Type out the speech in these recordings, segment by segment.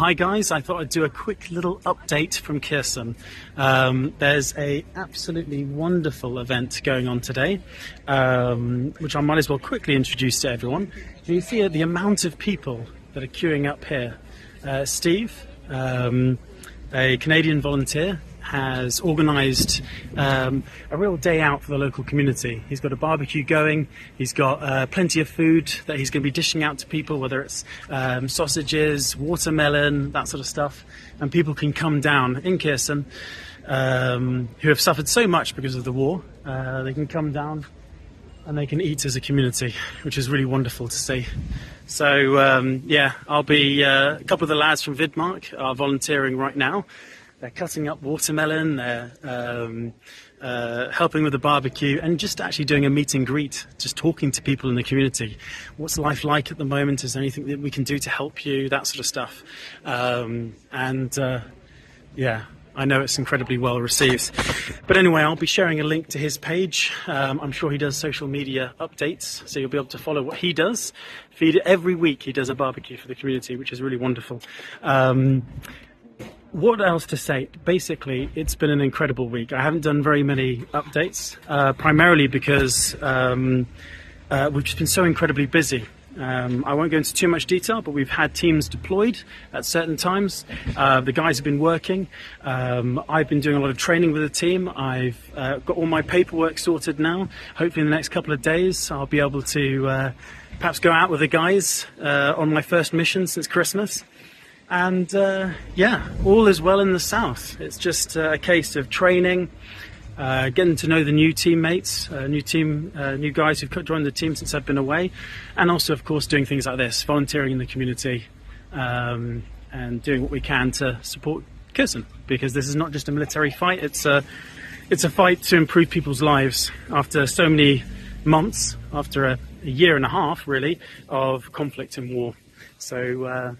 hi guys, I thought I'd do a quick little update from Kherson. Um, there's a absolutely wonderful event going on today, um, which I might as well quickly introduce to everyone. You see the amount of people that are queuing up here. Uh, Steve, um, a Canadian volunteer, has organised um, a real day out for the local community. He's got a barbecue going. He's got uh, plenty of food that he's going to be dishing out to people, whether it's um, sausages, watermelon, that sort of stuff. And people can come down in Kherson, um, who have suffered so much because of the war. Uh, they can come down and they can eat as a community, which is really wonderful to see. So um, yeah, I'll be uh, a couple of the lads from Vidmark are volunteering right now. They're cutting up watermelon, they're um, uh, helping with the barbecue, and just actually doing a meet and greet, just talking to people in the community. What's life like at the moment? Is there anything that we can do to help you? That sort of stuff. Um, and uh, yeah, I know it's incredibly well received. But anyway, I'll be sharing a link to his page. Um, I'm sure he does social media updates, so you'll be able to follow what he does. Feed every week he does a barbecue for the community, which is really wonderful. Um, what else to say? Basically, it's been an incredible week. I haven't done very many updates, uh, primarily because um, uh, we've just been so incredibly busy. Um, I won't go into too much detail, but we've had teams deployed at certain times. Uh, the guys have been working. Um, I've been doing a lot of training with the team. I've uh, got all my paperwork sorted now. Hopefully, in the next couple of days, I'll be able to uh, perhaps go out with the guys uh, on my first mission since Christmas. And uh, yeah, all is well in the south. It's just uh, a case of training, uh, getting to know the new teammates, uh, new team, uh, new guys who've joined the team since I've been away, and also, of course, doing things like this, volunteering in the community, um, and doing what we can to support Kherson. Because this is not just a military fight; it's a it's a fight to improve people's lives after so many months, after a, a year and a half, really, of conflict and war. So uh,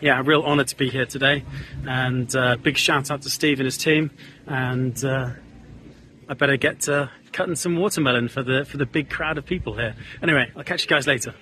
yeah, a real honour to be here today, and uh, big shout out to Steve and his team. And uh, I better get uh, cutting some watermelon for the for the big crowd of people here. Anyway, I'll catch you guys later.